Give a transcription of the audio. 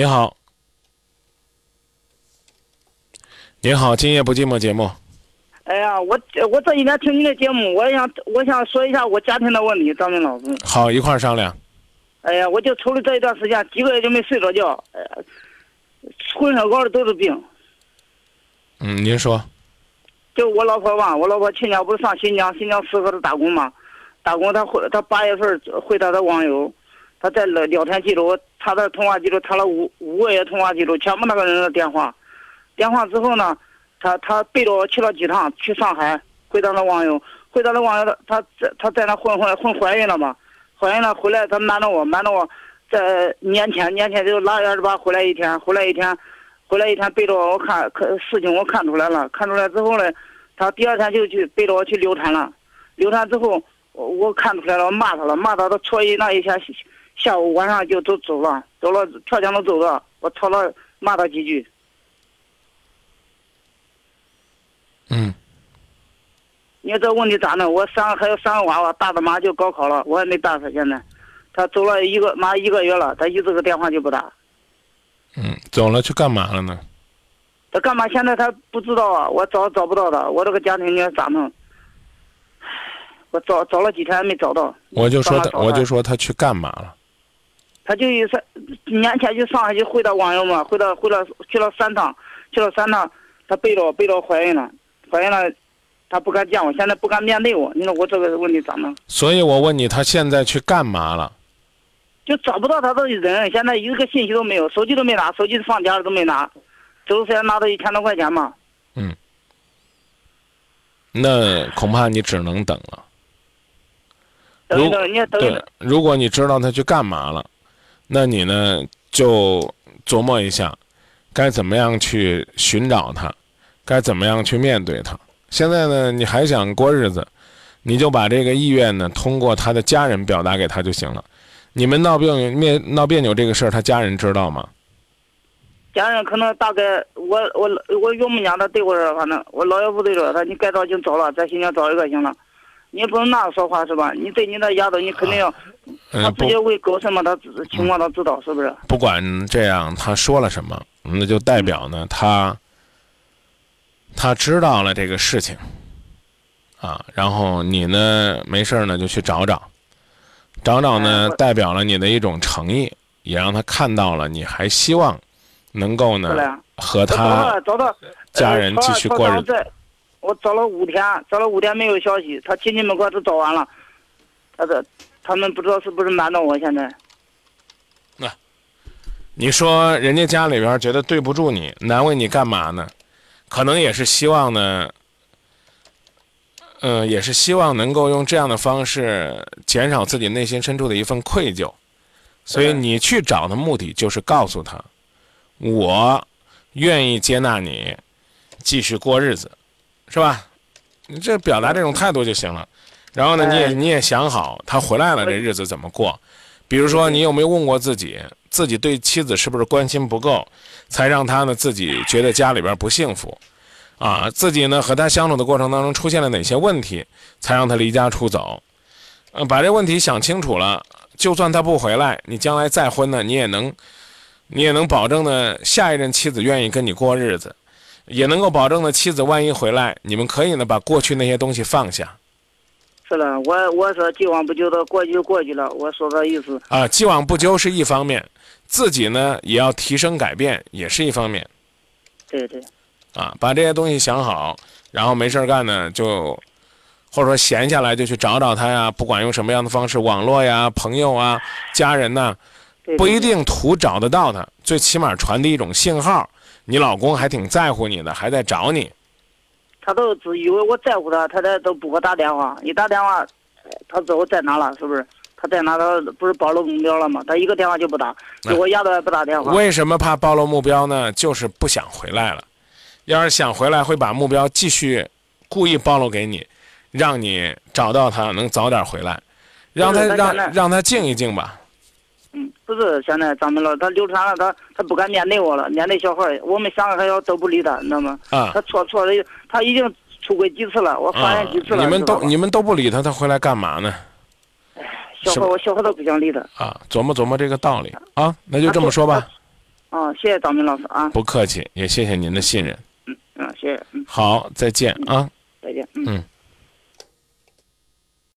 你好，你好，今夜不寂寞节目。哎呀，我我这几天听你的节目，我想我想说一下我家庭的问题，张明老师。好，一块儿商量。哎呀，我就除了这一段时间，几个月就没睡着觉，哎呀，浑身熬的都是病。嗯，您说。就我老婆吧，我老婆去年不是上新疆，新疆适合她打工嘛，打工她回她八月份回她的网友，他在聊聊天记录，他的通话记录，他的五五个月通话记录，全部那个人的电话，电话之后呢，他他背着我去了几趟，去上海，回到了网友，回到了网友，他在他在那混混混怀孕了嘛，怀孕了回来，他瞒着我，瞒着我，在年前年前就腊月二十八回来一天，回来一天。回来一天背着我，我看可事情我看出来了，看出来之后呢，他第二天就去背着我去流产了，流产之后我看出来了，我骂他了，骂他，他错意那一天下午晚上就都走了，走了跳江都走了，我吵了骂他几句。嗯。你说这问题咋弄？我三个还有三个娃娃，大的马上就高考了，我还没办法。现在，他走了一个马上一个月了，他一直个电话就不打。嗯，走了去干嘛了呢？他干嘛？现在他不知道啊，我找找不到他，我这个家庭你说咋弄？我找找了几天没找到。我就说他，我就说他去干嘛了？他就有三年前就上海就回到网友嘛，回到回了去了三趟，去了三趟，他背着背着怀孕了，怀孕了，他不敢见我，现在不敢面对我，你说我这个问题咋弄？所以我问你，他现在去干嘛了？就找不到他的人，现在一个信息都没有，手机都没拿，手机放家里都没拿，走时拿到一千多块钱嘛。嗯，那恐怕你只能等了。等一等，你等一等。如果你知道他去干嘛了，那你呢就琢磨一下，该怎么样去寻找他，该怎么样去面对他。现在呢，你还想过日子，你就把这个意愿呢通过他的家人表达给他就行了。你们闹别扭、面闹别扭这个事儿，他家人知道吗？家人可能大概我我我岳母家他对我说，反正我老岳父对着他，你该找就找了，在新疆找一个行了，你不能那样说话是吧？你对你那丫头，你肯定要他直接为狗什么，他情况他知道是不是？不管这样，他说了什么，那就代表呢，他他知道了这个事情啊，然后你呢，没事呢就去找找。找找呢，代表了你的一种诚意，也让他看到了你还希望能够呢和他家人继续过日子。我找了五天，找了五天没有消息，他亲戚们给我都找完了，他的他们不知道是不是瞒着我现在。那你说人家家里边觉得对不住你，难为你干嘛呢？可能也是希望呢。嗯，也是希望能够用这样的方式减少自己内心深处的一份愧疚，所以你去找的目的就是告诉他，我愿意接纳你，继续过日子，是吧？你这表达这种态度就行了。然后呢，你也你也想好，他回来了这日子怎么过？比如说，你有没有问过自己，自己对妻子是不是关心不够，才让他呢自己觉得家里边不幸福？啊，自己呢和他相处的过程当中出现了哪些问题，才让他离家出走？呃，把这问题想清楚了，就算他不回来，你将来再婚呢，你也能，你也能保证呢下一任妻子愿意跟你过日子，也能够保证呢妻子万一回来，你们可以呢把过去那些东西放下。是的，我我说既往不咎的过去就过去了，我说的意思。啊，既往不咎是一方面，自己呢也要提升改变，也是一方面。对对。啊，把这些东西想好，然后没事干呢，就或者说闲下来就去找找他呀，不管用什么样的方式，网络呀、朋友啊、家人呐，不一定图找得到他，最起码传递一种信号，你老公还挺在乎你的，还在找你。他都只以为我在乎他，他他都不给我打电话，一打电话，他知道我在哪了，是不是？他在哪？他不是暴露目标了吗？他一个电话就不打，给我丫头也不打电话。为什么怕暴露目标呢？就是不想回来了。要是想回来，会把目标继续故意暴露给你，让你找到他，能早点回来，让他让让他静一静吧。嗯，不是现在张明老，他流产了，他他不敢面对我了，面对小孩我们三个还要都不理他，你知道吗？啊。他错错了，他已经出轨几次了，我发现几次了。你们都你们都不理他，他回来干嘛呢？哎，小孩我小孩都不想理他。啊，琢磨琢磨这个道理啊，那就这么说吧。啊，谢谢张明老师啊，不客气，也谢谢您的信任。嗯嗯，谢谢，嗯，好，再见啊。再见，嗯。嗯。